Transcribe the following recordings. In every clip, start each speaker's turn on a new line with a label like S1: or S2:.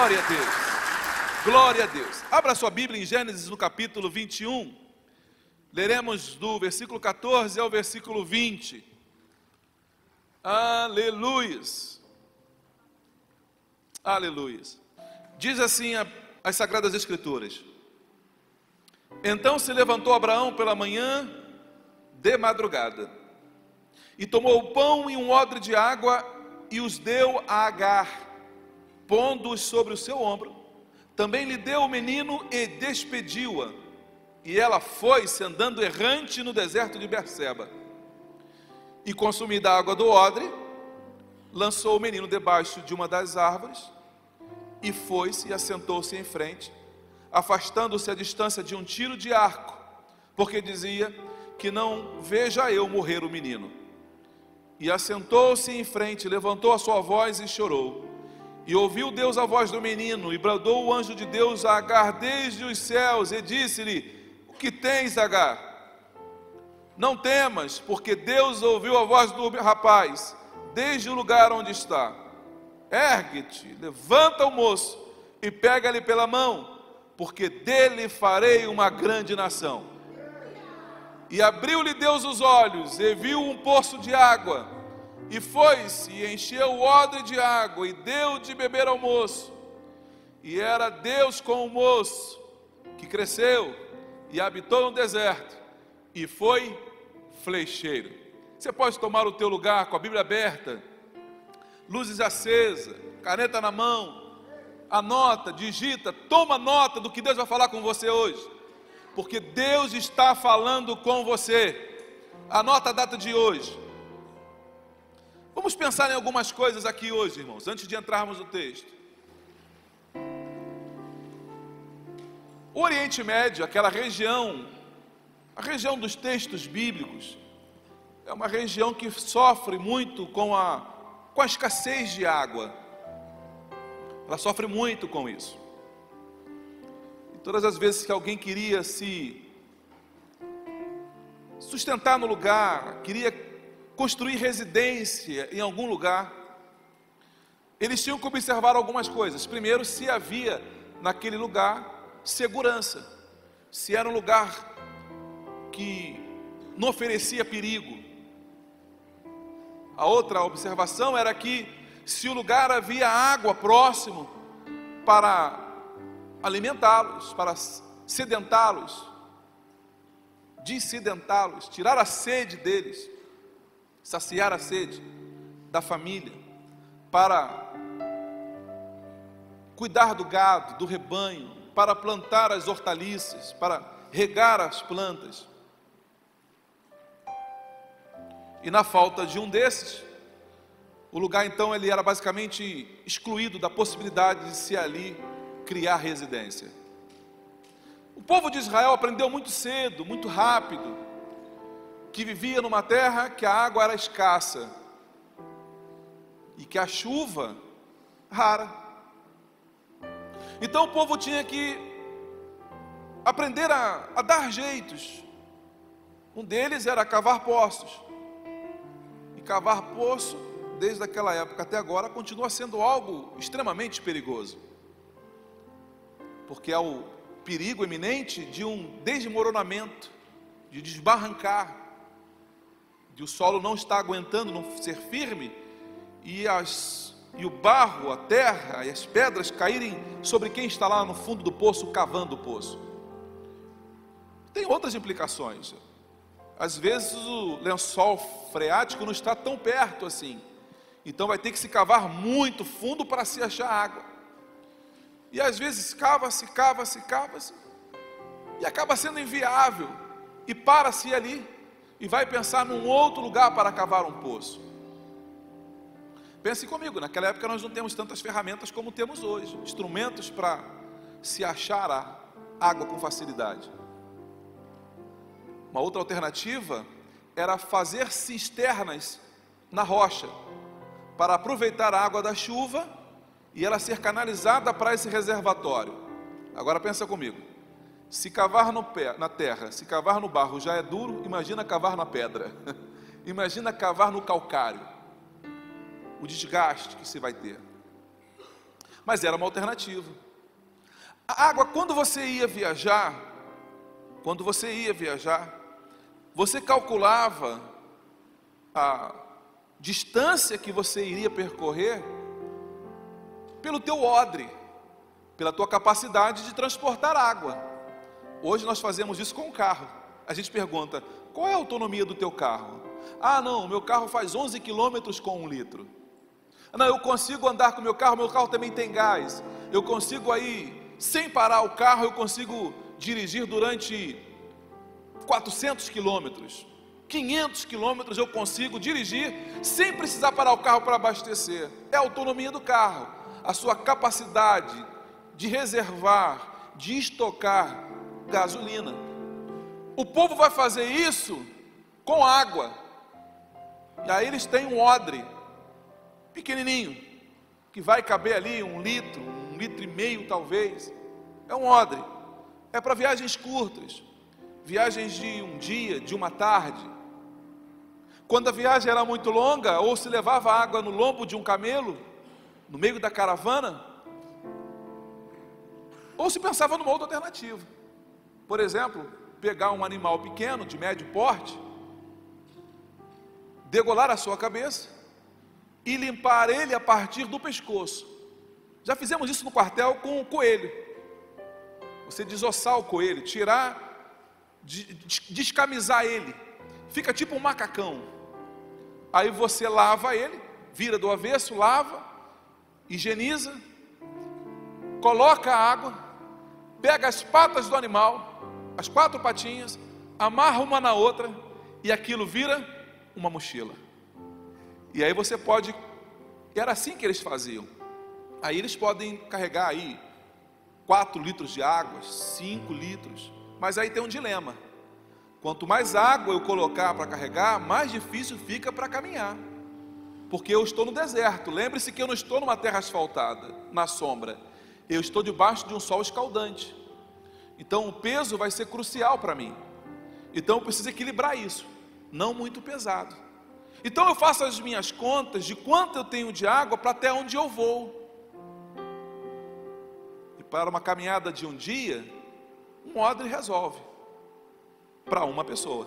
S1: Glória a Deus. Glória a Deus. Abra sua Bíblia em Gênesis no capítulo 21. Leremos do versículo 14 ao versículo 20. Aleluias. Aleluias. Diz assim a, as Sagradas Escrituras: Então se levantou Abraão pela manhã, de madrugada, e tomou o pão e um odre de água e os deu a Agar, pondo-os sobre o seu ombro. Também lhe deu o menino e despediu-a. E ela foi-se andando errante no deserto de Berseba. E consumida a água do odre, lançou o menino debaixo de uma das árvores e foi-se e assentou-se em frente, afastando-se a distância de um tiro de arco, porque dizia que não veja eu morrer o menino. E assentou-se em frente, levantou a sua voz e chorou. E ouviu Deus a voz do menino, e bradou o anjo de Deus a Agar desde os céus, e disse-lhe: O que tens, Agar? Não temas, porque Deus ouviu a voz do rapaz, desde o lugar onde está. Ergue-te, levanta o moço, e pega-lhe pela mão, porque dele farei uma grande nação. E abriu-lhe Deus os olhos, e viu um poço de água, e foi-se, e encheu o odre de água, e deu de beber ao moço. E era Deus com o moço, que cresceu, e habitou no deserto, e foi flecheiro. Você pode tomar o teu lugar com a Bíblia aberta, luzes acesas, caneta na mão, anota, digita, toma nota do que Deus vai falar com você hoje porque Deus está falando com você. Anota a data de hoje. Vamos pensar em algumas coisas aqui hoje, irmãos, antes de entrarmos no texto. O Oriente Médio, aquela região, a região dos textos bíblicos, é uma região que sofre muito com a, com a escassez de água. Ela sofre muito com isso. Todas as vezes que alguém queria se sustentar no lugar, queria construir residência em algum lugar, eles tinham que observar algumas coisas. Primeiro, se havia naquele lugar segurança, se era um lugar que não oferecia perigo. A outra observação era que se o lugar havia água próximo para alimentá-los, para sedentá-los, dissidentá-los, tirar a sede deles, saciar a sede da família, para cuidar do gado, do rebanho, para plantar as hortaliças, para regar as plantas. E na falta de um desses, o lugar então ele era basicamente excluído da possibilidade de se ali criar residência. O povo de Israel aprendeu muito cedo, muito rápido, que vivia numa terra que a água era escassa e que a chuva rara. Então o povo tinha que aprender a, a dar jeitos. Um deles era cavar poços. E cavar poço, desde aquela época até agora, continua sendo algo extremamente perigoso porque há o perigo iminente de um desmoronamento, de desbarrancar, de o solo não estar aguentando, não ser firme, e, as, e o barro, a terra e as pedras caírem sobre quem está lá no fundo do poço, cavando o poço. Tem outras implicações. Às vezes o lençol freático não está tão perto assim. Então vai ter que se cavar muito fundo para se achar água. E às vezes cava-se, cava-se, cava-se. e acaba sendo inviável, e para-se ali, e vai pensar num outro lugar para cavar um poço. Pense comigo, naquela época nós não temos tantas ferramentas como temos hoje, instrumentos para se achar a água com facilidade. Uma outra alternativa era fazer cisternas na rocha, para aproveitar a água da chuva e ela ser canalizada para esse reservatório. Agora pensa comigo. Se cavar pé, na terra, se cavar no barro já é duro, imagina cavar na pedra. imagina cavar no calcário. O desgaste que você vai ter. Mas era uma alternativa. A água, quando você ia viajar, quando você ia viajar, você calculava a distância que você iria percorrer pelo teu odre, pela tua capacidade de transportar água. Hoje nós fazemos isso com o carro. A gente pergunta: qual é a autonomia do teu carro? Ah, não, meu carro faz 11 quilômetros com um litro. Não, eu consigo andar com meu carro, meu carro também tem gás. Eu consigo aí, sem parar o carro, eu consigo dirigir durante 400 quilômetros. 500 quilômetros eu consigo dirigir sem precisar parar o carro para abastecer. É a autonomia do carro, a sua capacidade de reservar, de estocar gasolina. O povo vai fazer isso com água. E aí eles têm um odre pequenininho, que vai caber ali um litro, um litro e meio talvez. É um odre. É para viagens curtas, viagens de um dia, de uma tarde. Quando a viagem era muito longa, ou se levava água no lombo de um camelo, no meio da caravana, ou se pensava numa outra alternativa. Por exemplo, pegar um animal pequeno, de médio porte, degolar a sua cabeça e limpar ele a partir do pescoço. Já fizemos isso no quartel com o coelho. Você desossar o coelho, tirar, descamisar ele, fica tipo um macacão. Aí você lava ele, vira do avesso, lava, higieniza, coloca a água, pega as patas do animal, as quatro patinhas, amarra uma na outra e aquilo vira uma mochila. E aí você pode, era assim que eles faziam. Aí eles podem carregar aí 4 litros de água, 5 litros, mas aí tem um dilema. Quanto mais água eu colocar para carregar, mais difícil fica para caminhar. Porque eu estou no deserto. Lembre-se que eu não estou numa terra asfaltada, na sombra. Eu estou debaixo de um sol escaldante. Então o peso vai ser crucial para mim. Então eu preciso equilibrar isso, não muito pesado. Então eu faço as minhas contas de quanto eu tenho de água para até onde eu vou. E para uma caminhada de um dia, um odre resolve para uma pessoa.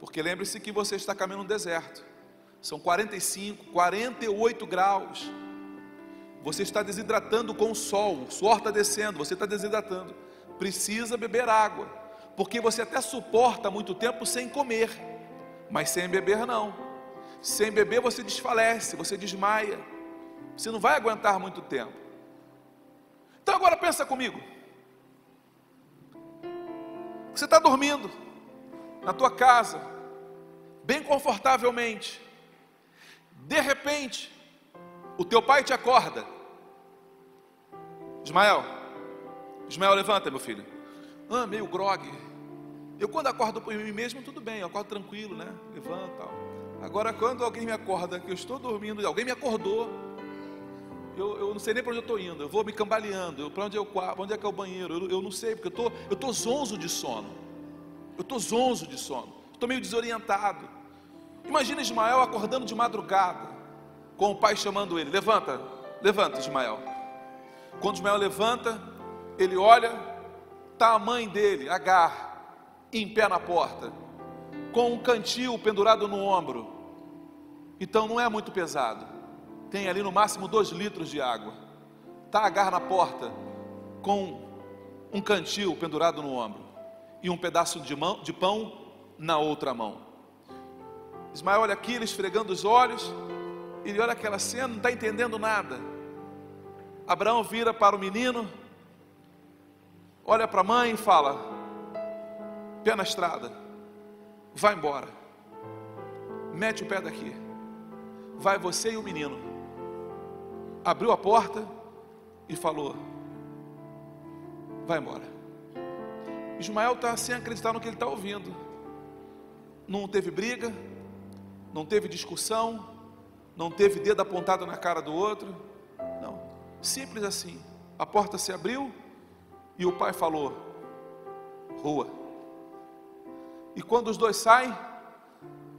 S1: Porque lembre-se que você está caminhando no deserto. São 45, 48 graus. Você está desidratando com o sol, o suor está descendo, você está desidratando. Precisa beber água, porque você até suporta muito tempo sem comer, mas sem beber não. Sem beber você desfalece, você desmaia. Você não vai aguentar muito tempo. Então agora pensa comigo. Você está dormindo na tua casa, bem confortavelmente. De repente, o teu pai te acorda Ismael, Ismael, levanta, meu filho. Ah, meio grog. Eu quando acordo por mim mesmo, tudo bem, eu acordo tranquilo, né? Levanta. Agora, quando alguém me acorda, que eu estou dormindo, alguém me acordou, eu, eu não sei nem para onde eu estou indo, eu vou me cambaleando, para onde, eu, onde é que é o banheiro, eu, eu não sei, porque eu tô, estou tô zonzo de sono. Eu estou zonzo de sono, estou meio desorientado. Imagina Ismael acordando de madrugada, com o pai chamando ele: Levanta, levanta, Ismael. Quando Ismael levanta, ele olha, está a mãe dele, Agar, em pé na porta, com um cantil pendurado no ombro. Então não é muito pesado. Tem ali no máximo dois litros de água. Está Agar na porta, com um cantil pendurado no ombro e um pedaço de, mão, de pão na outra mão. Ismael olha aqui, ele esfregando os olhos, ele olha aquela cena, não está entendendo nada. Abraão vira para o menino olha para a mãe e fala: pé na estrada, vai embora, mete o pé daqui, vai você e o menino. Abriu a porta e falou: vai embora. Ismael está sem acreditar no que ele está ouvindo. Não teve briga, não teve discussão, não teve dedo apontado na cara do outro. Não, simples assim. A porta se abriu e o pai falou: rua. E quando os dois saem,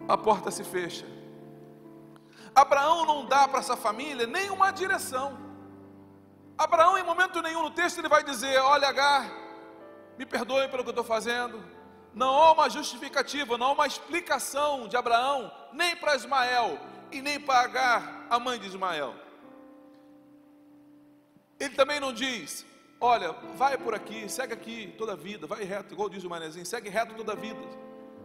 S1: a porta se fecha. Abraão não dá para essa família nenhuma direção. Abraão, em momento nenhum no texto, ele vai dizer: Olha, Agar, me perdoe pelo que eu estou fazendo. Não há uma justificativa, não há uma explicação de Abraão, nem para Ismael e nem para Agar, a mãe de Ismael. Ele também não diz: Olha, vai por aqui, segue aqui toda a vida, vai reto, igual diz o manezinho, segue reto toda a vida.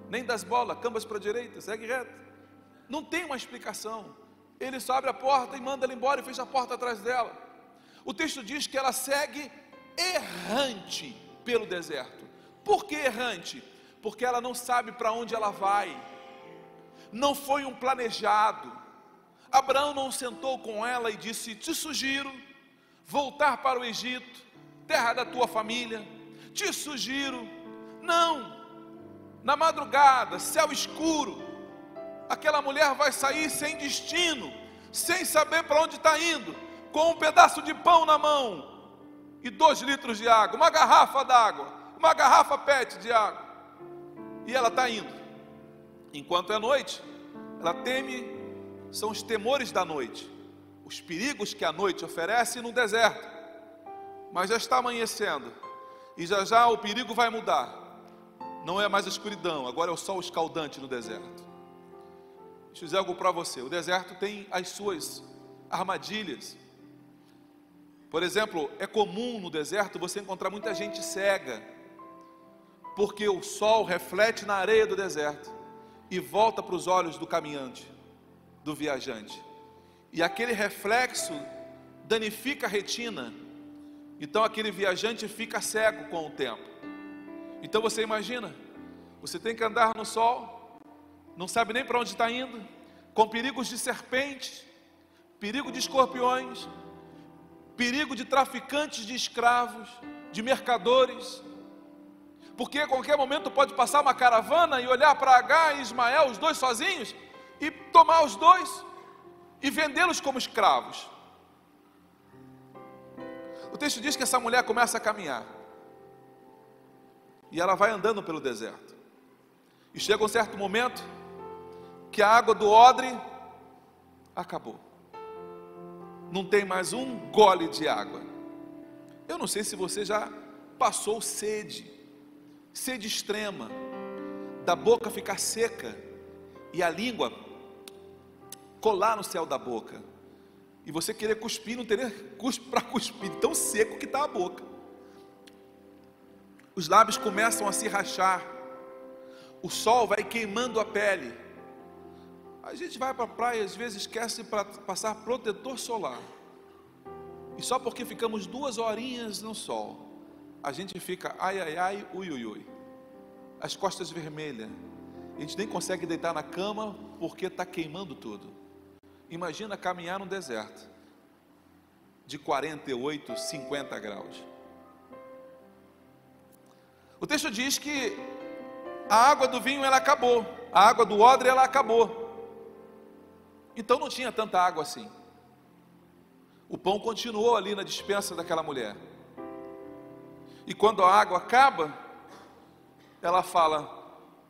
S1: Nem das bolas, cambas para a direita, segue reto. Não tem uma explicação. Ele só abre a porta e manda ela embora e fecha a porta atrás dela. O texto diz que ela segue errante pelo deserto. Por que errante? Porque ela não sabe para onde ela vai. Não foi um planejado. Abraão não sentou com ela e disse: Te sugiro voltar para o Egito, terra da tua família. Te sugiro. Não. Na madrugada, céu escuro, aquela mulher vai sair sem destino, sem saber para onde está indo, com um pedaço de pão na mão e dois litros de água, uma garrafa d'água, uma garrafa PET de água. E ela está indo. Enquanto é noite, ela teme, são os temores da noite, os perigos que a noite oferece no deserto. Mas já está amanhecendo, e já já o perigo vai mudar. Não é mais escuridão, agora é o sol escaldante no deserto. Deixa eu dizer algo para você: o deserto tem as suas armadilhas. Por exemplo, é comum no deserto você encontrar muita gente cega, porque o sol reflete na areia do deserto e volta para os olhos do caminhante, do viajante. E aquele reflexo danifica a retina. Então aquele viajante fica cego com o tempo. Então você imagina, você tem que andar no sol, não sabe nem para onde está indo, com perigos de serpentes, perigo de escorpiões, perigo de traficantes de escravos, de mercadores, porque a qualquer momento pode passar uma caravana e olhar para H e Ismael, os dois sozinhos, e tomar os dois e vendê-los como escravos. O texto diz que essa mulher começa a caminhar e ela vai andando pelo deserto. E chega um certo momento que a água do odre acabou não tem mais um gole de água. Eu não sei se você já passou sede, sede extrema, da boca ficar seca e a língua colar no céu da boca. E você querer cuspir, não ter cuspe para cuspir, tão seco que está a boca. Os lábios começam a se rachar, o sol vai queimando a pele. A gente vai para a praia, às vezes esquece para passar protetor solar. E só porque ficamos duas horinhas no sol, a gente fica ai ai ai, ui ui ui. As costas vermelhas. A gente nem consegue deitar na cama porque está queimando tudo. Imagina caminhar no deserto de 48, 50 graus. O texto diz que a água do vinho ela acabou, a água do odre ela acabou. Então não tinha tanta água assim. O pão continuou ali na dispensa daquela mulher. E quando a água acaba, ela fala: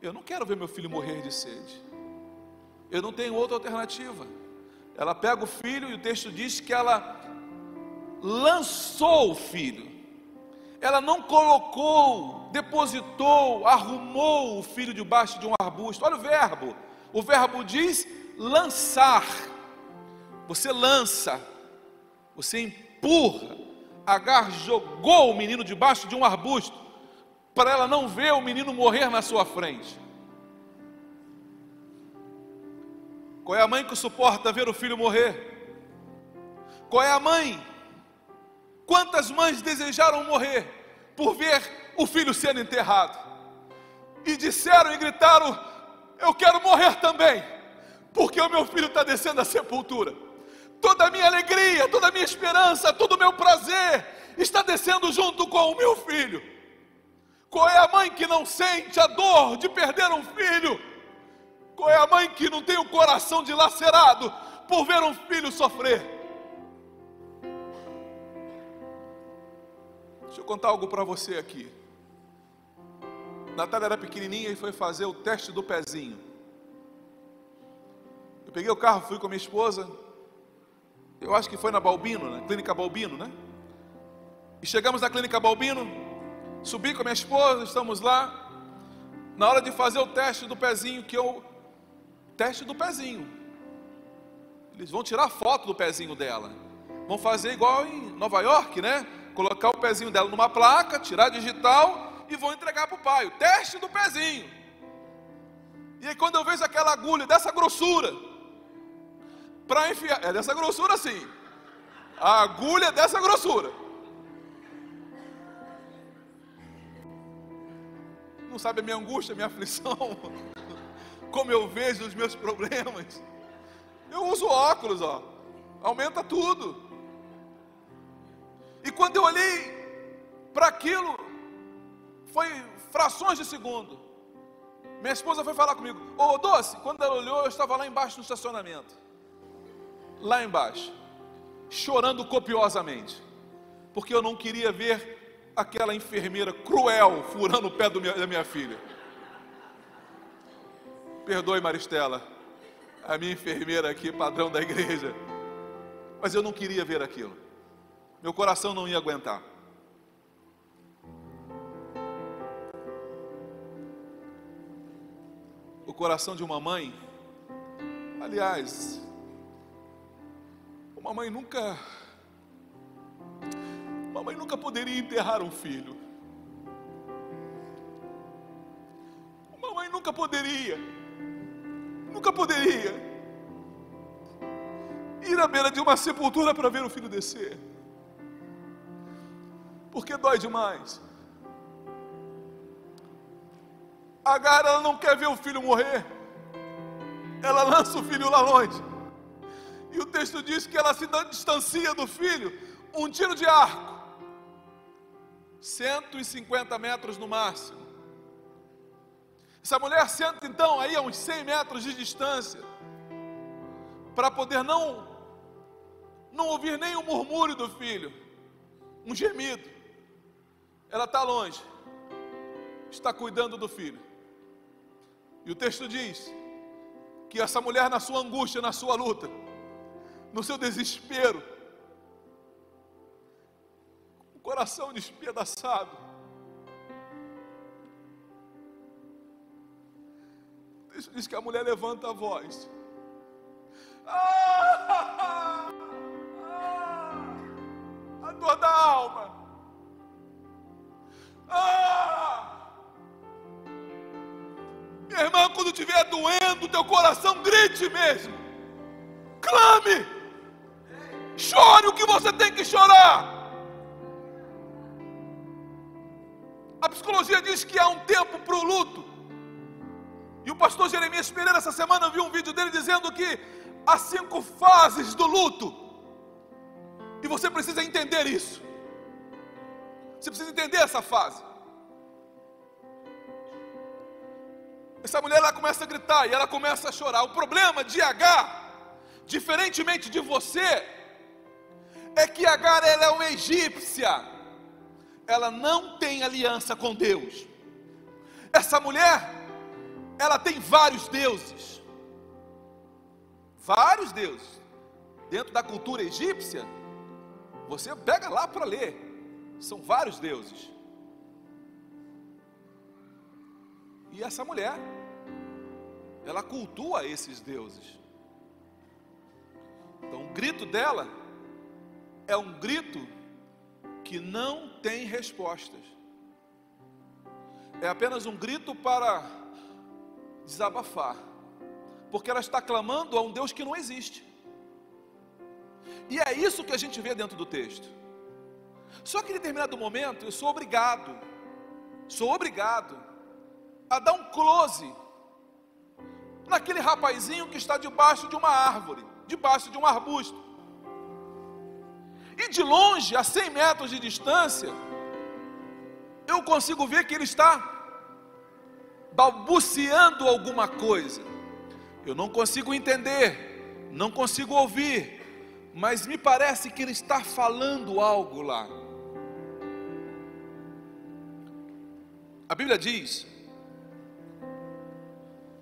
S1: Eu não quero ver meu filho morrer de sede. Eu não tenho outra alternativa. Ela pega o filho e o texto diz que ela lançou o filho. Ela não colocou, depositou, arrumou o filho debaixo de um arbusto. Olha o verbo. O verbo diz lançar. Você lança, você empurra. Agar jogou o menino debaixo de um arbusto para ela não ver o menino morrer na sua frente. Qual é a mãe que suporta ver o filho morrer? Qual é a mãe? Quantas mães desejaram morrer? por ver o filho sendo enterrado. E disseram e gritaram: Eu quero morrer também, porque o meu filho está descendo à sepultura. Toda a minha alegria, toda a minha esperança, todo o meu prazer está descendo junto com o meu filho. Qual é a mãe que não sente a dor de perder um filho? Qual é a mãe que não tem o coração dilacerado por ver um filho sofrer? Deixa eu contar algo para você aqui. Natália era pequenininha e foi fazer o teste do pezinho. Eu peguei o carro, fui com a minha esposa. Eu acho que foi na Balbino, na clínica Balbino, né? E chegamos na clínica Balbino, subi com a minha esposa, estamos lá. Na hora de fazer o teste do pezinho, que eu. Teste do pezinho. Eles vão tirar foto do pezinho dela. Vão fazer igual em Nova York, né? Colocar o pezinho dela numa placa, tirar digital e vão entregar para o pai. O teste do pezinho. E aí quando eu vejo aquela agulha dessa grossura, para enfiar, é dessa grossura sim. A agulha é dessa grossura. Não sabe a minha angústia, a minha aflição, como eu vejo os meus problemas. Eu uso óculos, ó. Aumenta tudo. E quando eu olhei para aquilo, foi frações de segundo. Minha esposa foi falar comigo: Ô Doce, quando ela olhou, eu estava lá embaixo no estacionamento. Lá embaixo, chorando copiosamente, porque eu não queria ver aquela enfermeira cruel furando o pé da minha filha. Perdoe, Maristela, a minha enfermeira aqui, padrão da igreja, mas eu não queria ver aquilo, meu coração não ia aguentar. o coração de uma mãe. Aliás, uma mãe nunca uma mãe nunca poderia enterrar um filho. Uma mãe nunca poderia, nunca poderia ir à beira de uma sepultura para ver o filho descer. Porque dói demais. Agar ela não quer ver o filho morrer. Ela lança o filho lá longe. E o texto diz que ela se distancia do filho um tiro de arco. 150 metros no máximo. Essa mulher senta então aí a uns 100 metros de distância para poder não não ouvir nem o murmúrio do filho, um gemido. Ela está longe, está cuidando do filho. E o texto diz que essa mulher, na sua angústia, na sua luta, no seu desespero, o coração despedaçado, diz que a mulher levanta a voz. Ah, ah, a dor da alma. Ah, minha irmã, quando estiver doendo, teu coração grite mesmo. Clame. Chore o que você tem que chorar. A psicologia diz que há um tempo para o luto. E o pastor Jeremias Pereira, essa semana, viu um vídeo dele dizendo que há cinco fases do luto. E você precisa entender isso. Você precisa entender essa fase. Essa mulher ela começa a gritar e ela começa a chorar. O problema de Agar, diferentemente de você, é que Agar ela é uma egípcia. Ela não tem aliança com Deus. Essa mulher, ela tem vários deuses. Vários deuses. Dentro da cultura egípcia, você pega lá para ler. São vários deuses. E essa mulher, ela cultua esses deuses. Então, o grito dela é um grito que não tem respostas. É apenas um grito para desabafar, porque ela está clamando a um Deus que não existe. E é isso que a gente vê dentro do texto. Só que em determinado momento eu sou obrigado, sou obrigado a dar um close naquele rapazinho que está debaixo de uma árvore, debaixo de um arbusto. E de longe, a 100 metros de distância, eu consigo ver que ele está balbuciando alguma coisa. Eu não consigo entender, não consigo ouvir, mas me parece que ele está falando algo lá. A Bíblia diz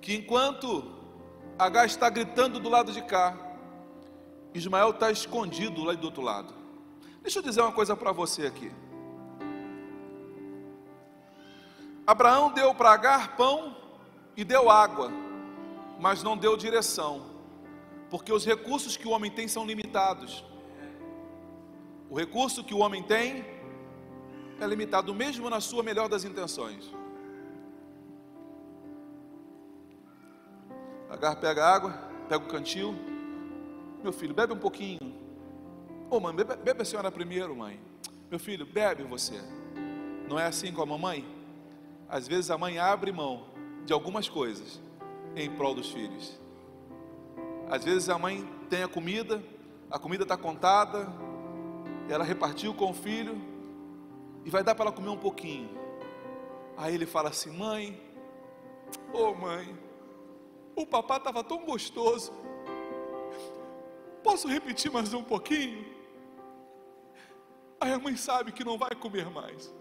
S1: que enquanto H está gritando do lado de cá, Ismael está escondido lá do outro lado. Deixa eu dizer uma coisa para você aqui. Abraão deu para Agar pão e deu água, mas não deu direção, porque os recursos que o homem tem são limitados. O recurso que o homem tem é limitado, mesmo na sua melhor das intenções. Agar pega água, pega o cantil. Meu filho, bebe um pouquinho. Ô oh, mãe, bebe, bebe a senhora primeiro, mãe. Meu filho, bebe você. Não é assim com a mamãe? Às vezes a mãe abre mão de algumas coisas em prol dos filhos. Às vezes a mãe tem a comida, a comida está contada, ela repartiu com o filho e vai dar para ela comer um pouquinho. Aí ele fala assim: Mãe, ô oh mãe, o papá estava tão gostoso. Posso repetir mais um pouquinho? Aí a mãe sabe que não vai comer mais.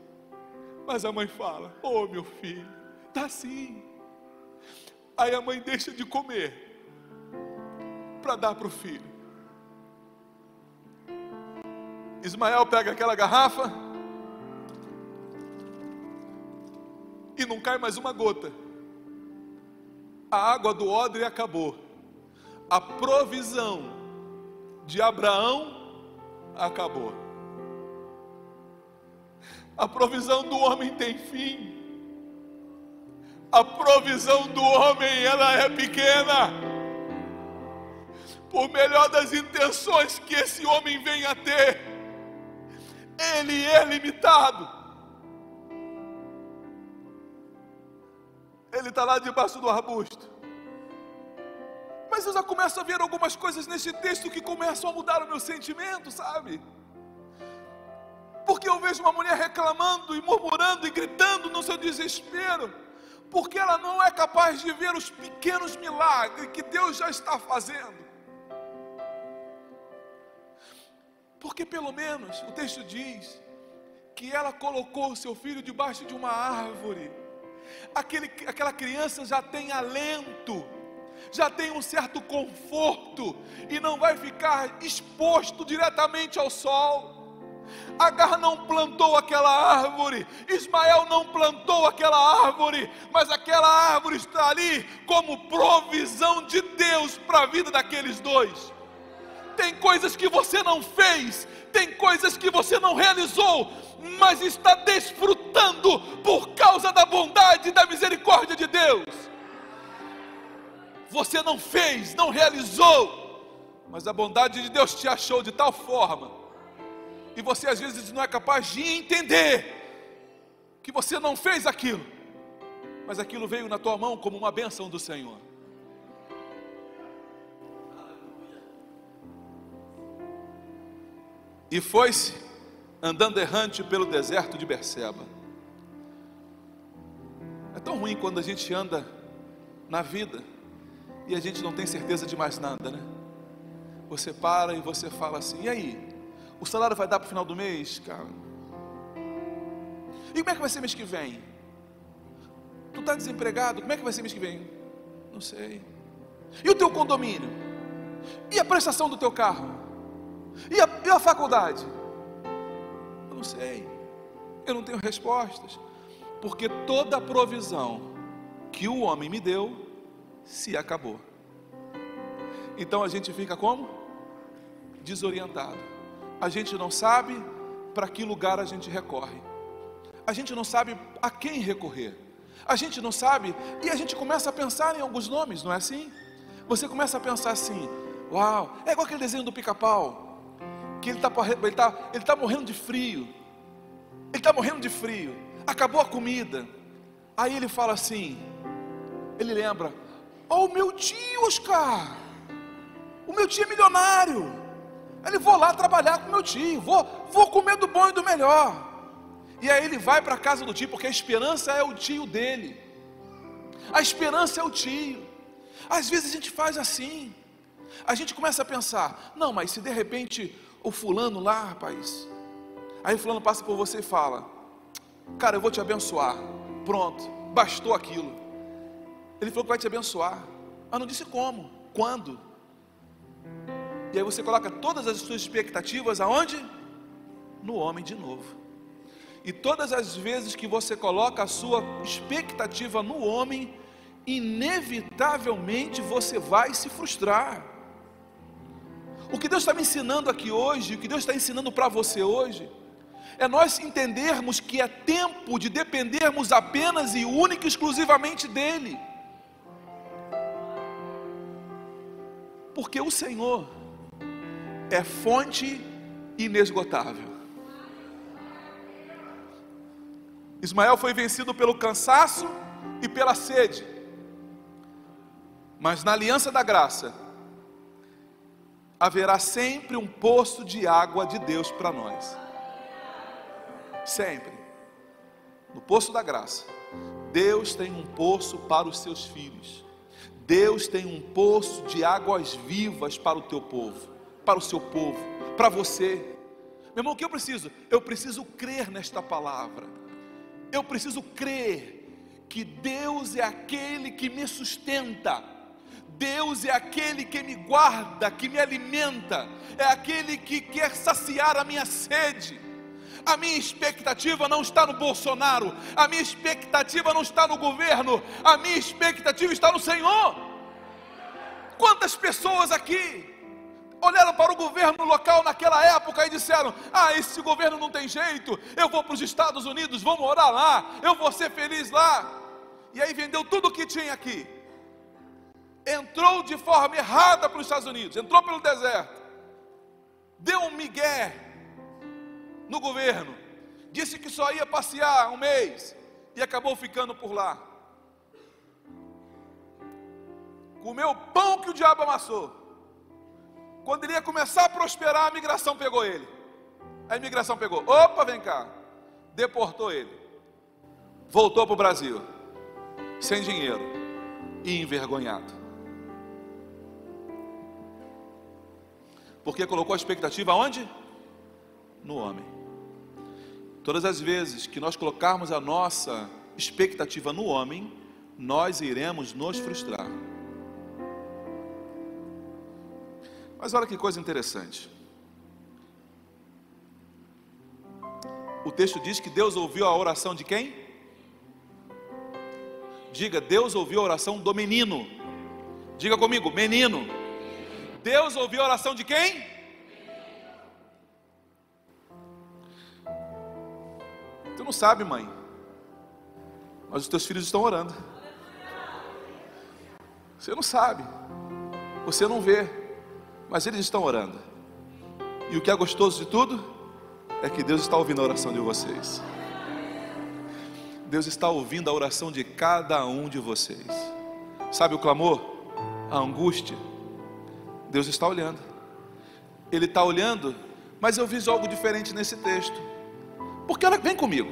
S1: Mas a mãe fala: Ô oh, meu filho, tá sim. Aí a mãe deixa de comer para dar para o filho. Ismael pega aquela garrafa e não cai mais uma gota a água do odre acabou, a provisão de Abraão acabou. A provisão do homem tem fim. A provisão do homem ela é pequena. Por melhor das intenções que esse homem venha a ter, ele é limitado. Ele está lá debaixo do arbusto. Mas eu já começo a ver algumas coisas nesse texto que começam a mudar o meu sentimento, sabe? Porque eu vejo uma mulher reclamando e murmurando e gritando no seu desespero, porque ela não é capaz de ver os pequenos milagres que Deus já está fazendo. Porque pelo menos o texto diz que ela colocou seu filho debaixo de uma árvore aquele, aquela criança já tem alento, já tem um certo conforto e não vai ficar exposto diretamente ao sol. Agar não plantou aquela árvore, Ismael não plantou aquela árvore, mas aquela árvore está ali como provisão de Deus para a vida daqueles dois. Tem coisas que você não fez, tem coisas que você não realizou, mas está desfrutando por causa da bondade e da misericórdia de Deus. Você não fez, não realizou, mas a bondade de Deus te achou de tal forma, e você às vezes não é capaz de entender que você não fez aquilo, mas aquilo veio na tua mão como uma bênção do Senhor. E foi-se andando errante pelo deserto de Berseba. É tão ruim quando a gente anda na vida e a gente não tem certeza de mais nada, né? Você para e você fala assim: e aí? O salário vai dar para o final do mês, cara? E como é que vai ser mês que vem? Tu está desempregado? Como é que vai ser mês que vem? Não sei. E o teu condomínio? E a prestação do teu carro? E a, e a faculdade? não sei, eu não tenho respostas, porque toda a provisão que o homem me deu se acabou. Então a gente fica como? Desorientado. A gente não sabe para que lugar a gente recorre. A gente não sabe a quem recorrer. A gente não sabe e a gente começa a pensar em alguns nomes, não é assim? Você começa a pensar assim: Uau, é igual aquele desenho do pica-pau que ele está ele tá, ele tá morrendo de frio. Ele está morrendo de frio. Acabou a comida. Aí ele fala assim: ele lembra, ó, oh, o meu tio Oscar, o meu tio é milionário. Ele vou lá trabalhar com meu tio, vou, vou comer do bom e do melhor. E aí ele vai para a casa do tio, porque a esperança é o tio dele. A esperança é o tio. Às vezes a gente faz assim. A gente começa a pensar: não, mas se de repente o fulano lá, rapaz, aí o fulano passa por você e fala: cara, eu vou te abençoar. Pronto, bastou aquilo. Ele falou que vai te abençoar, mas não disse como, quando. E aí você coloca todas as suas expectativas aonde? No homem de novo. E todas as vezes que você coloca a sua expectativa no homem, inevitavelmente você vai se frustrar. O que Deus está me ensinando aqui hoje, o que Deus está ensinando para você hoje, é nós entendermos que é tempo de dependermos apenas e única e exclusivamente dEle. Porque o Senhor é fonte inesgotável. Ismael foi vencido pelo cansaço e pela sede. Mas na aliança da graça, haverá sempre um poço de água de Deus para nós. Sempre. No poço da graça, Deus tem um poço para os seus filhos. Deus tem um poço de águas vivas para o teu povo, para o seu povo, para você. Meu irmão, o que eu preciso? Eu preciso crer nesta palavra. Eu preciso crer que Deus é aquele que me sustenta Deus é aquele que me guarda, que me alimenta, é aquele que quer saciar a minha sede. A minha expectativa não está no Bolsonaro, a minha expectativa não está no governo, a minha expectativa está no Senhor. Quantas pessoas aqui olharam para o governo local naquela época e disseram: Ah, esse governo não tem jeito, eu vou para os Estados Unidos, vou morar lá, eu vou ser feliz lá. E aí vendeu tudo o que tinha aqui entrou de forma errada para os Estados Unidos, entrou pelo deserto, deu um migué no governo, disse que só ia passear um mês e acabou ficando por lá. Comeu o pão que o diabo amassou. Quando ele ia começar a prosperar, a migração pegou ele. A imigração pegou, opa, vem cá, deportou ele, voltou para o Brasil, sem dinheiro e envergonhado. Porque colocou a expectativa onde? No homem. Todas as vezes que nós colocarmos a nossa expectativa no homem, nós iremos nos frustrar. Mas olha que coisa interessante. O texto diz que Deus ouviu a oração de quem? Diga, Deus ouviu a oração do menino. Diga comigo, menino. Deus ouviu a oração de quem? Tu não sabe, mãe, mas os teus filhos estão orando. Você não sabe, você não vê, mas eles estão orando. E o que é gostoso de tudo é que Deus está ouvindo a oração de vocês. Deus está ouvindo a oração de cada um de vocês. Sabe o clamor, a angústia, Deus está olhando. Ele está olhando, mas eu vi algo diferente nesse texto. Porque ela vem comigo.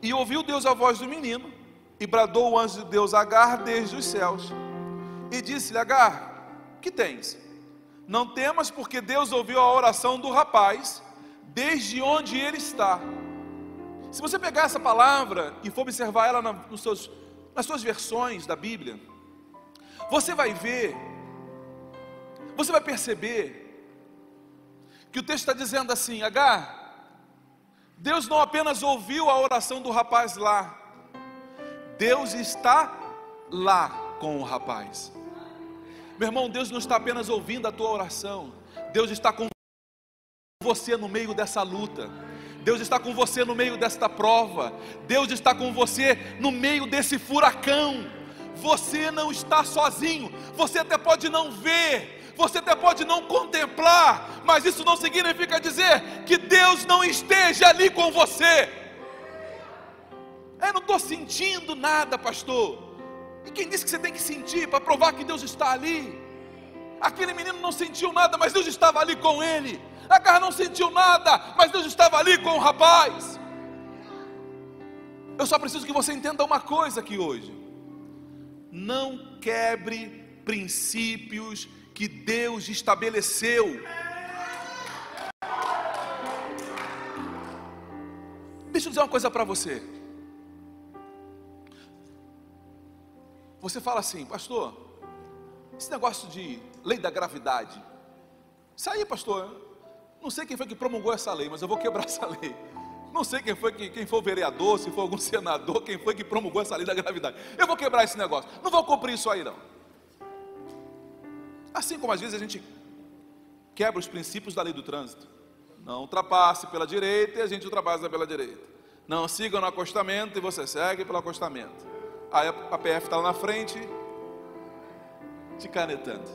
S1: E ouviu Deus a voz do menino, e bradou o anjo de Deus Agar desde os céus. E disse-lhe: Agar, que tens? Não temas, porque Deus ouviu a oração do rapaz, desde onde ele está. Se você pegar essa palavra e for observar ela nos seus, nas suas versões da Bíblia, você vai ver você vai perceber que o texto está dizendo assim: H, Deus não apenas ouviu a oração do rapaz lá, Deus está lá com o rapaz. Meu irmão, Deus não está apenas ouvindo a tua oração, Deus está com você no meio dessa luta. Deus está com você no meio desta prova. Deus está com você no meio desse furacão. Você não está sozinho. Você até pode não ver, Você até pode não contemplar, mas isso não significa dizer que Deus não esteja ali com você. Eu não estou sentindo nada, pastor. E quem disse que você tem que sentir para provar que Deus está ali? Aquele menino não sentiu nada, mas Deus estava ali com ele. A cara não sentiu nada, mas Deus estava ali com o rapaz. Eu só preciso que você entenda uma coisa aqui hoje. Não quebre princípios que Deus estabeleceu. Deixa eu dizer uma coisa para você. Você fala assim, pastor, esse negócio de lei da gravidade. Isso aí, pastor, não sei quem foi que promulgou essa lei, mas eu vou quebrar essa lei. Não sei quem foi que, quem foi o vereador, se foi algum senador, quem foi que promulgou essa lei da gravidade. Eu vou quebrar esse negócio. Não vou cumprir isso aí não. Assim como às vezes a gente quebra os princípios da lei do trânsito. Não ultrapasse pela direita e a gente ultrapassa pela direita. Não siga no acostamento e você segue pelo acostamento. Aí a PF está lá na frente, te canetando.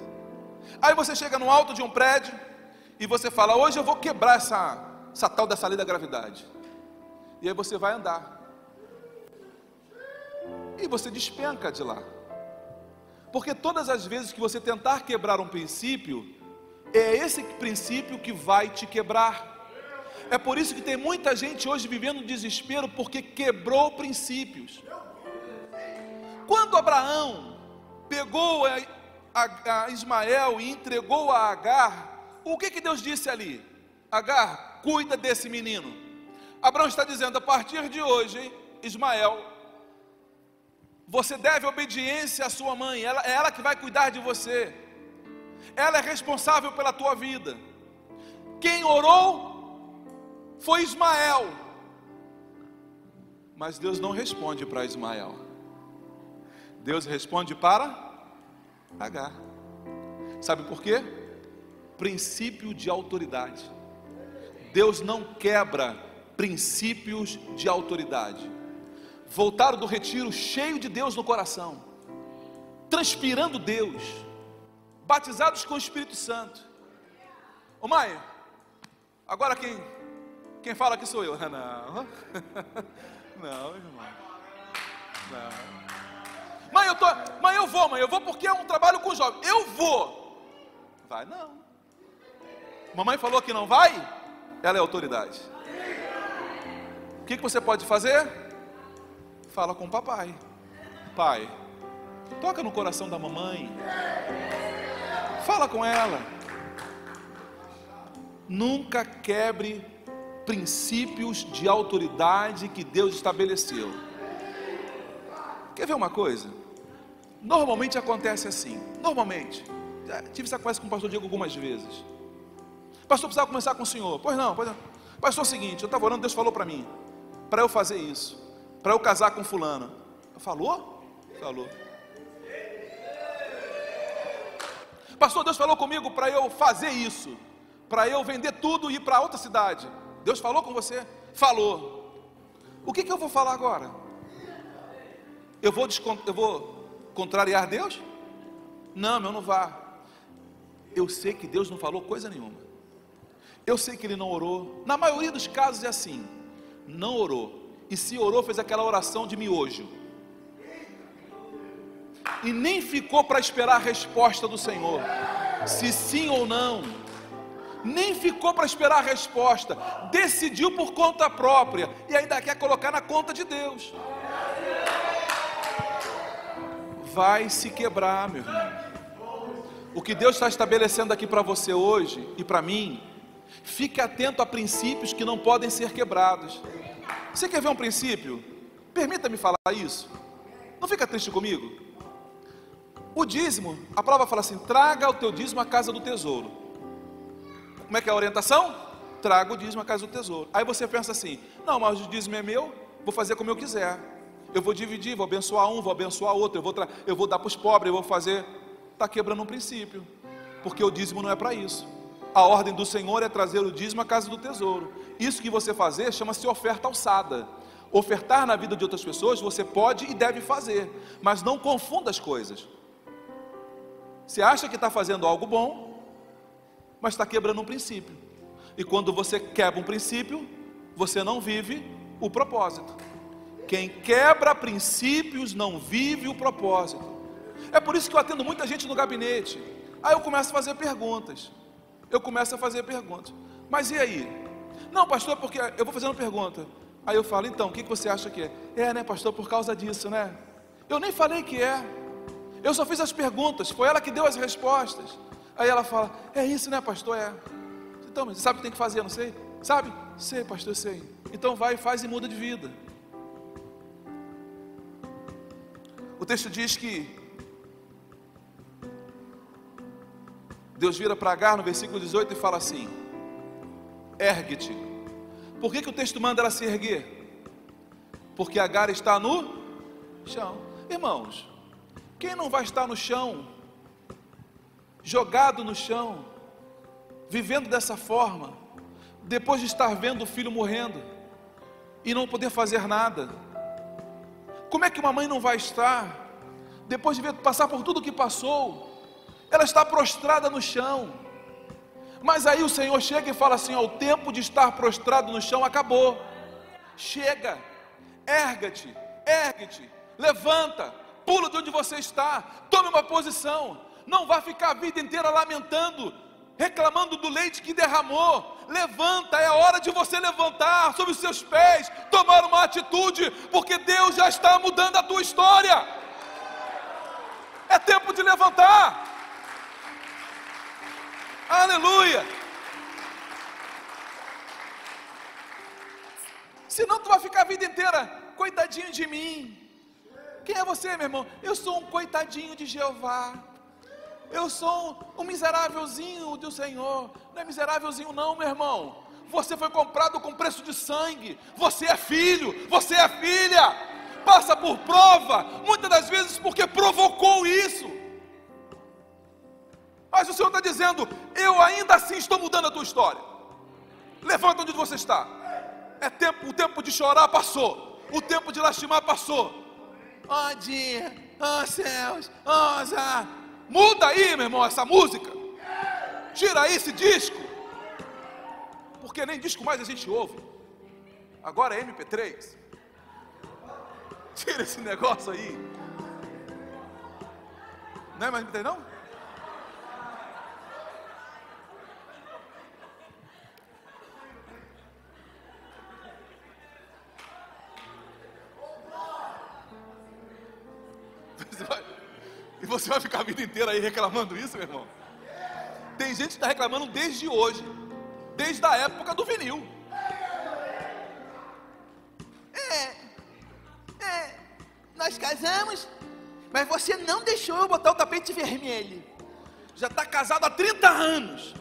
S1: Aí você chega no alto de um prédio e você fala: Hoje eu vou quebrar essa, essa tal dessa lei da gravidade. E aí você vai andar. E você despenca de lá. Porque todas as vezes que você tentar quebrar um princípio, é esse princípio que vai te quebrar. É por isso que tem muita gente hoje vivendo desespero porque quebrou princípios. Quando Abraão pegou a, a, a Ismael e entregou a Agar, o que, que Deus disse ali? Agar, cuida desse menino. Abraão está dizendo: a partir de hoje, Ismael, você deve obediência à sua mãe, ela, é ela que vai cuidar de você, ela é responsável pela tua vida. Quem orou foi Ismael, mas Deus não responde para Ismael, Deus responde para Agar. Sabe por quê? Princípio de autoridade. Deus não quebra princípios de autoridade. Voltaram do retiro cheio de Deus no coração, transpirando Deus, batizados com o Espírito Santo. Ô Maia, agora quem, quem fala aqui sou eu. Não, não, irmão. Não. Mãe, eu tô, mãe, eu vou, mãe, eu vou porque é um trabalho com jovens. Eu vou. Vai não. Mamãe falou que não vai? Ela é autoridade. O que, que você pode fazer? Fala com o papai. Pai, toca no coração da mamãe. Fala com ela. Nunca quebre princípios de autoridade que Deus estabeleceu. Quer ver uma coisa? Normalmente acontece assim. Normalmente. Já tive essa conversa com o pastor Diego algumas vezes. Pastor, precisava começar com o senhor. Pois não, pois não. Pastor, é o seguinte, eu estava orando, Deus falou para mim para eu fazer isso, para eu casar com fulano. Falou? Falou. Pastor, Deus falou comigo para eu fazer isso, para eu vender tudo e ir para outra cidade. Deus falou com você? Falou. O que, que eu vou falar agora? Eu vou, eu vou contrariar Deus? Não, meu, não vá. Eu sei que Deus não falou coisa nenhuma. Eu sei que ele não orou. Na maioria dos casos é assim não orou. E se orou, fez aquela oração de miojo. E nem ficou para esperar a resposta do Senhor, se sim ou não. Nem ficou para esperar a resposta, decidiu por conta própria e ainda quer colocar na conta de Deus. Vai se quebrar, meu irmão. O que Deus está estabelecendo aqui para você hoje e para mim Fique atento a princípios que não podem ser quebrados. Você quer ver um princípio? Permita-me falar isso. Não fica triste comigo? O dízimo, a palavra fala assim: traga o teu dízimo à casa do tesouro. Como é que é a orientação? Traga o dízimo à casa do tesouro. Aí você pensa assim: não, mas o dízimo é meu, vou fazer como eu quiser. Eu vou dividir, vou abençoar um, vou abençoar outro, eu vou, eu vou dar para os pobres, eu vou fazer. Está quebrando um princípio, porque o dízimo não é para isso a ordem do Senhor é trazer o dízimo à casa do tesouro. Isso que você fazer chama-se oferta alçada. Ofertar na vida de outras pessoas você pode e deve fazer, mas não confunda as coisas. Você acha que está fazendo algo bom, mas está quebrando um princípio. E quando você quebra um princípio, você não vive o propósito. Quem quebra princípios não vive o propósito. É por isso que eu atendo muita gente no gabinete. Aí eu começo a fazer perguntas. Eu começo a fazer perguntas. Mas e aí? Não, pastor, porque eu vou fazendo pergunta. Aí eu falo, então, o que você acha que é? É, né, pastor, por causa disso, né? Eu nem falei que é. Eu só fiz as perguntas, foi ela que deu as respostas. Aí ela fala, é isso, né, pastor? É. Então, mas sabe o que tem que fazer, não sei? Sabe? Sei, pastor, sei. Então vai, faz e muda de vida. O texto diz que Deus vira para Agar no versículo 18 e fala assim: Ergue-te. Por que, que o texto manda ela se erguer? Porque Agar está no chão. Irmãos, quem não vai estar no chão, jogado no chão, vivendo dessa forma, depois de estar vendo o filho morrendo e não poder fazer nada? Como é que uma mãe não vai estar, depois de ver, passar por tudo que passou, ela está prostrada no chão. Mas aí o Senhor chega e fala assim: ó, o tempo de estar prostrado no chão acabou. Chega, erga-te, ergue-te, levanta, pula de onde você está, tome uma posição. Não vá ficar a vida inteira lamentando, reclamando do leite que derramou. Levanta, é hora de você levantar sobre os seus pés, tomar uma atitude, porque Deus já está mudando a tua história. É tempo de levantar. Aleluia! Senão tu vai ficar a vida inteira, coitadinho de mim. Quem é você, meu irmão? Eu sou um coitadinho de Jeová. Eu sou um miserávelzinho do Senhor. Não é miserávelzinho, não, meu irmão. Você foi comprado com preço de sangue. Você é filho, você é filha. Passa por prova, muitas das vezes porque provocou isso. Mas o Senhor está dizendo: eu ainda assim estou mudando a tua história. Levanta onde você está. É tempo, o tempo de chorar passou. O tempo de lastimar passou. Oh dia, oh céus, oh Zá. Muda aí, meu irmão, essa música. Tira aí esse disco. Porque nem disco mais a gente ouve. Agora é MP3. Tira esse negócio aí. Não é mais MP3 não? Você vai ficar a vida inteira aí reclamando isso, meu irmão? Tem gente que está reclamando desde hoje, desde a época do vinil.
S2: É, é, nós casamos, mas você não deixou eu botar o tapete vermelho.
S1: Já está casado há 30 anos,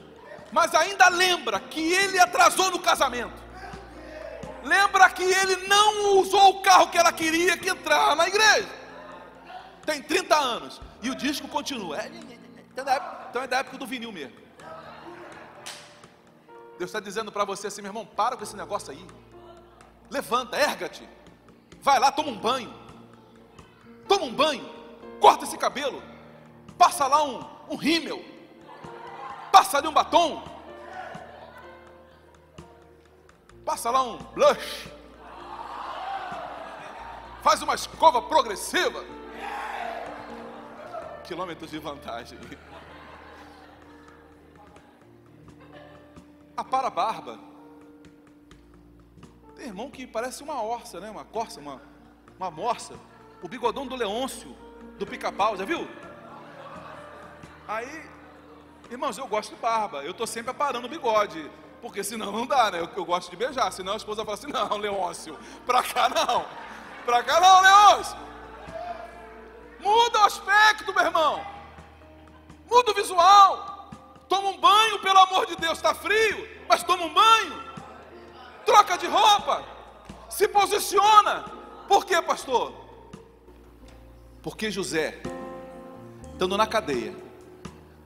S1: mas ainda lembra que ele atrasou no casamento. Lembra que ele não usou o carro que ela queria que entrar na igreja. Tem 30 anos. E o disco continua. É, então, é época, então é da época do vinil mesmo. Deus está dizendo para você assim, meu irmão, para com esse negócio aí. Levanta, erga-te. Vai lá, toma um banho. Toma um banho. Corta esse cabelo. Passa lá um, um rímel. Passa ali um batom. Passa lá um blush. Faz uma escova progressiva quilômetros de vantagem. A barba. Tem irmão que parece uma orça, né? Uma corça, uma, uma morsa. O bigodão do Leôncio, do pica-pau, já viu? Aí, irmãos, eu gosto de barba. Eu estou sempre aparando o bigode. Porque senão não dá, né? Eu, eu gosto de beijar. Senão a esposa fala assim: não, Leôncio, pra cá não. Pra cá não, Leôncio. Muda o aspecto, meu irmão. Muda o visual. Toma um banho, pelo amor de Deus. Está frio, mas toma um banho. Troca de roupa. Se posiciona. Por quê, pastor? Porque José, estando na cadeia,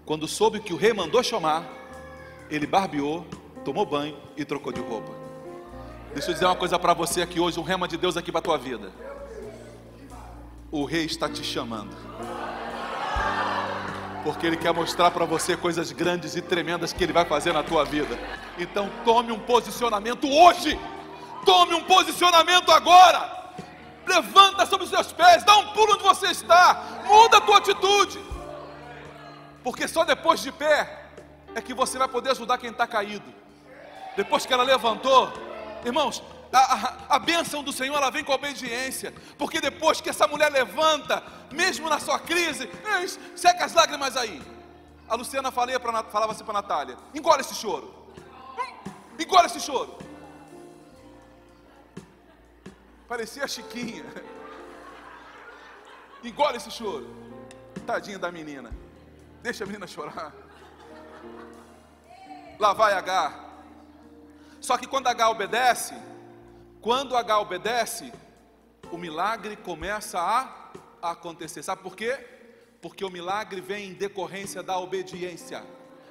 S1: quando soube que o rei mandou chamar, ele barbeou, tomou banho e trocou de roupa. Deixa eu dizer uma coisa para você aqui hoje, um rema de Deus aqui para a tua vida o rei está te chamando. Porque Ele quer mostrar para você coisas grandes e tremendas que Ele vai fazer na tua vida. Então tome um posicionamento hoje. Tome um posicionamento agora. Levanta sobre os seus pés, dá um pulo onde você está, muda a tua atitude. Porque só depois de pé é que você vai poder ajudar quem está caído. Depois que ela levantou, irmãos, a, a, bênção do Senhor ela vem com a obediência, porque depois que essa mulher levanta, mesmo na sua crise, seca as lágrimas aí. A Luciana falei pra, falava assim para Natália: engole esse choro, hum, engole esse choro. Parecia a Chiquinha, engole esse choro, tadinha da menina, deixa a menina chorar. Lá vai H. Só que quando H obedece, quando H obedece, o milagre começa a acontecer. Sabe por quê? Porque o milagre vem em decorrência da obediência.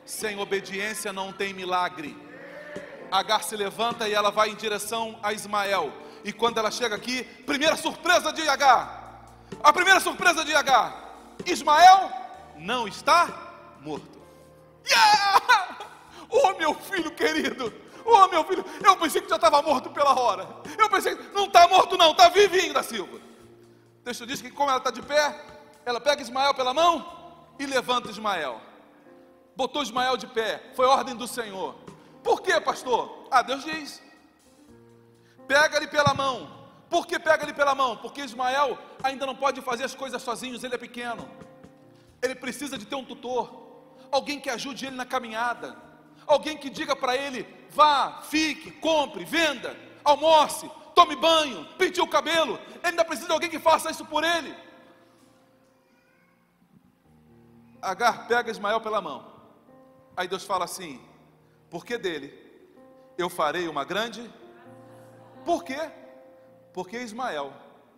S1: Sem obediência não tem milagre. Agar se levanta e ela vai em direção a Ismael. E quando ela chega aqui, primeira surpresa de Agar. A primeira surpresa de Agar: Ismael não está morto. Yeah! Oh, meu filho querido! Oh, meu filho, eu pensei que já estava morto pela hora. Eu pensei, não está morto, não, está vivinho da Silva. O texto diz que, como ela está de pé, ela pega Ismael pela mão e levanta Ismael. Botou Ismael de pé, foi ordem do Senhor. Por quê, pastor? Ah, Deus diz: pega-lhe pela mão. Por que pega-lhe pela mão? Porque Ismael ainda não pode fazer as coisas sozinho, ele é pequeno. Ele precisa de ter um tutor, alguém que ajude ele na caminhada, alguém que diga para ele: Vá, fique, compre, venda, almoce, tome banho, pinte o cabelo. Ele ainda precisa de alguém que faça isso por ele. Agar pega Ismael pela mão. Aí Deus fala assim: Porque dele eu farei uma grande. Por quê? Porque Ismael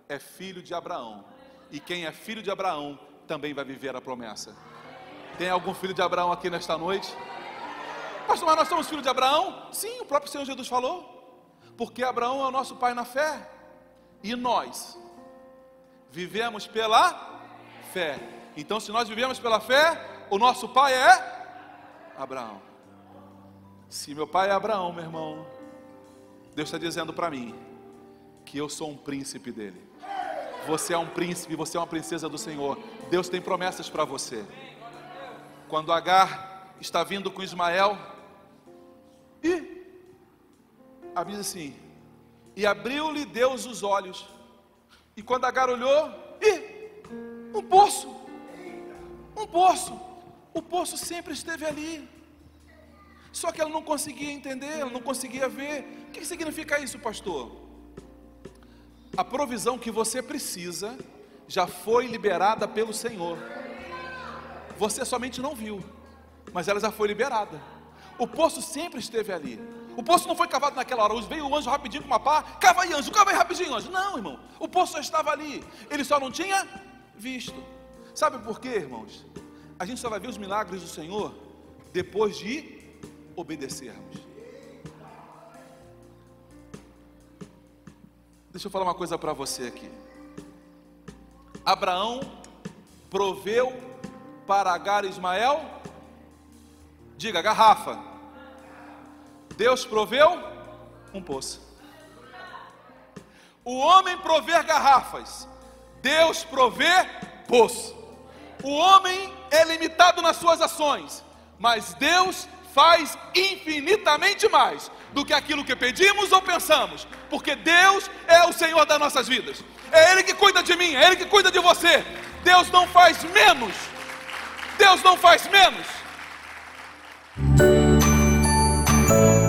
S1: é filho de Abraão. E quem é filho de Abraão também vai viver a promessa. Tem algum filho de Abraão aqui nesta noite? Pastor, mas nós somos filhos de Abraão? Sim, o próprio Senhor Jesus falou. Porque Abraão é o nosso pai na fé. E nós vivemos pela fé. Então, se nós vivemos pela fé, o nosso pai é Abraão. Se meu pai é Abraão, meu irmão, Deus está dizendo para mim que eu sou um príncipe dele. Você é um príncipe, você é uma princesa do Senhor. Deus tem promessas para você. Quando Agar está vindo com Ismael, e a Bíblia assim: E abriu-lhe Deus os olhos. E quando Agar olhou, e um poço. Um poço. O poço sempre esteve ali. Só que ela não conseguia entender, ela não conseguia ver. O que significa isso, pastor? A provisão que você precisa já foi liberada pelo Senhor. Você somente não viu, mas ela já foi liberada. O poço sempre esteve ali. O poço não foi cavado naquela hora. Veio o anjo rapidinho com uma pá. Cava aí, anjo, cava aí rapidinho, anjo. Não, irmão. O poço já estava ali. Ele só não tinha visto. Sabe por quê, irmãos? A gente só vai ver os milagres do Senhor depois de obedecermos. Deixa eu falar uma coisa para você aqui. Abraão proveu para Agar Ismael Diga, garrafa. Deus proveu um poço. O homem prover garrafas, Deus provê poço. O homem é limitado nas suas ações, mas Deus faz infinitamente mais do que aquilo que pedimos ou pensamos, porque Deus é o Senhor das nossas vidas. É Ele que cuida de mim, é Ele que cuida de você. Deus não faz menos. Deus não faz menos.